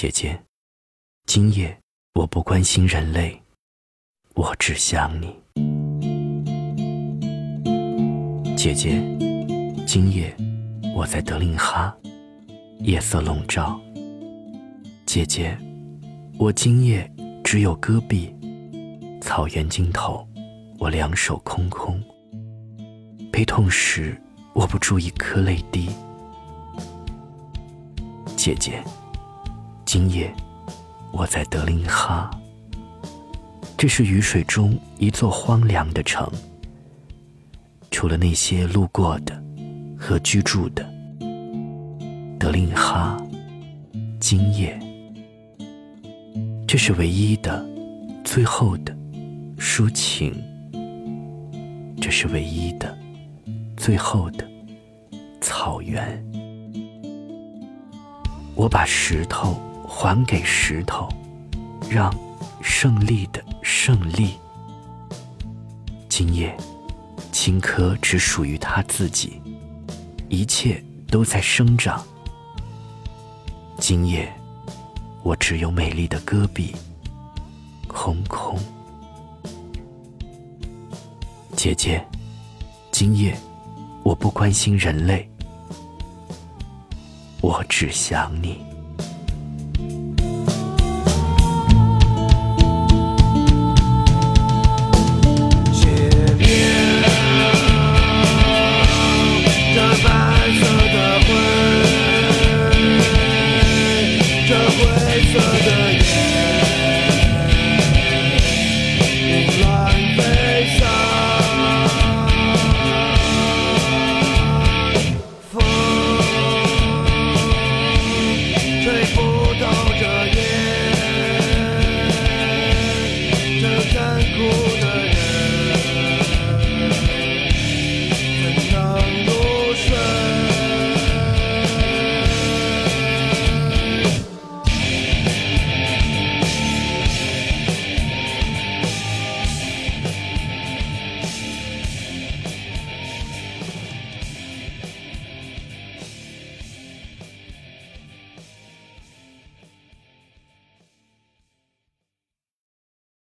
姐姐，今夜我不关心人类，我只想你。姐姐，今夜我在德令哈，夜色笼罩。姐姐，我今夜只有戈壁，草原尽头，我两手空空。悲痛时握不住一颗泪滴。姐姐，今夜我在德令哈，这是雨水中一座荒凉的城。除了那些路过的和居住的，德令哈，今夜，这是唯一的、最后的抒情。这是唯一的、最后的草原。我把石头还给石头，让胜利的胜利。今夜。青稞只属于他自己，一切都在生长。今夜，我只有美丽的戈壁，空空。姐姐，今夜我不关心人类，我只想你。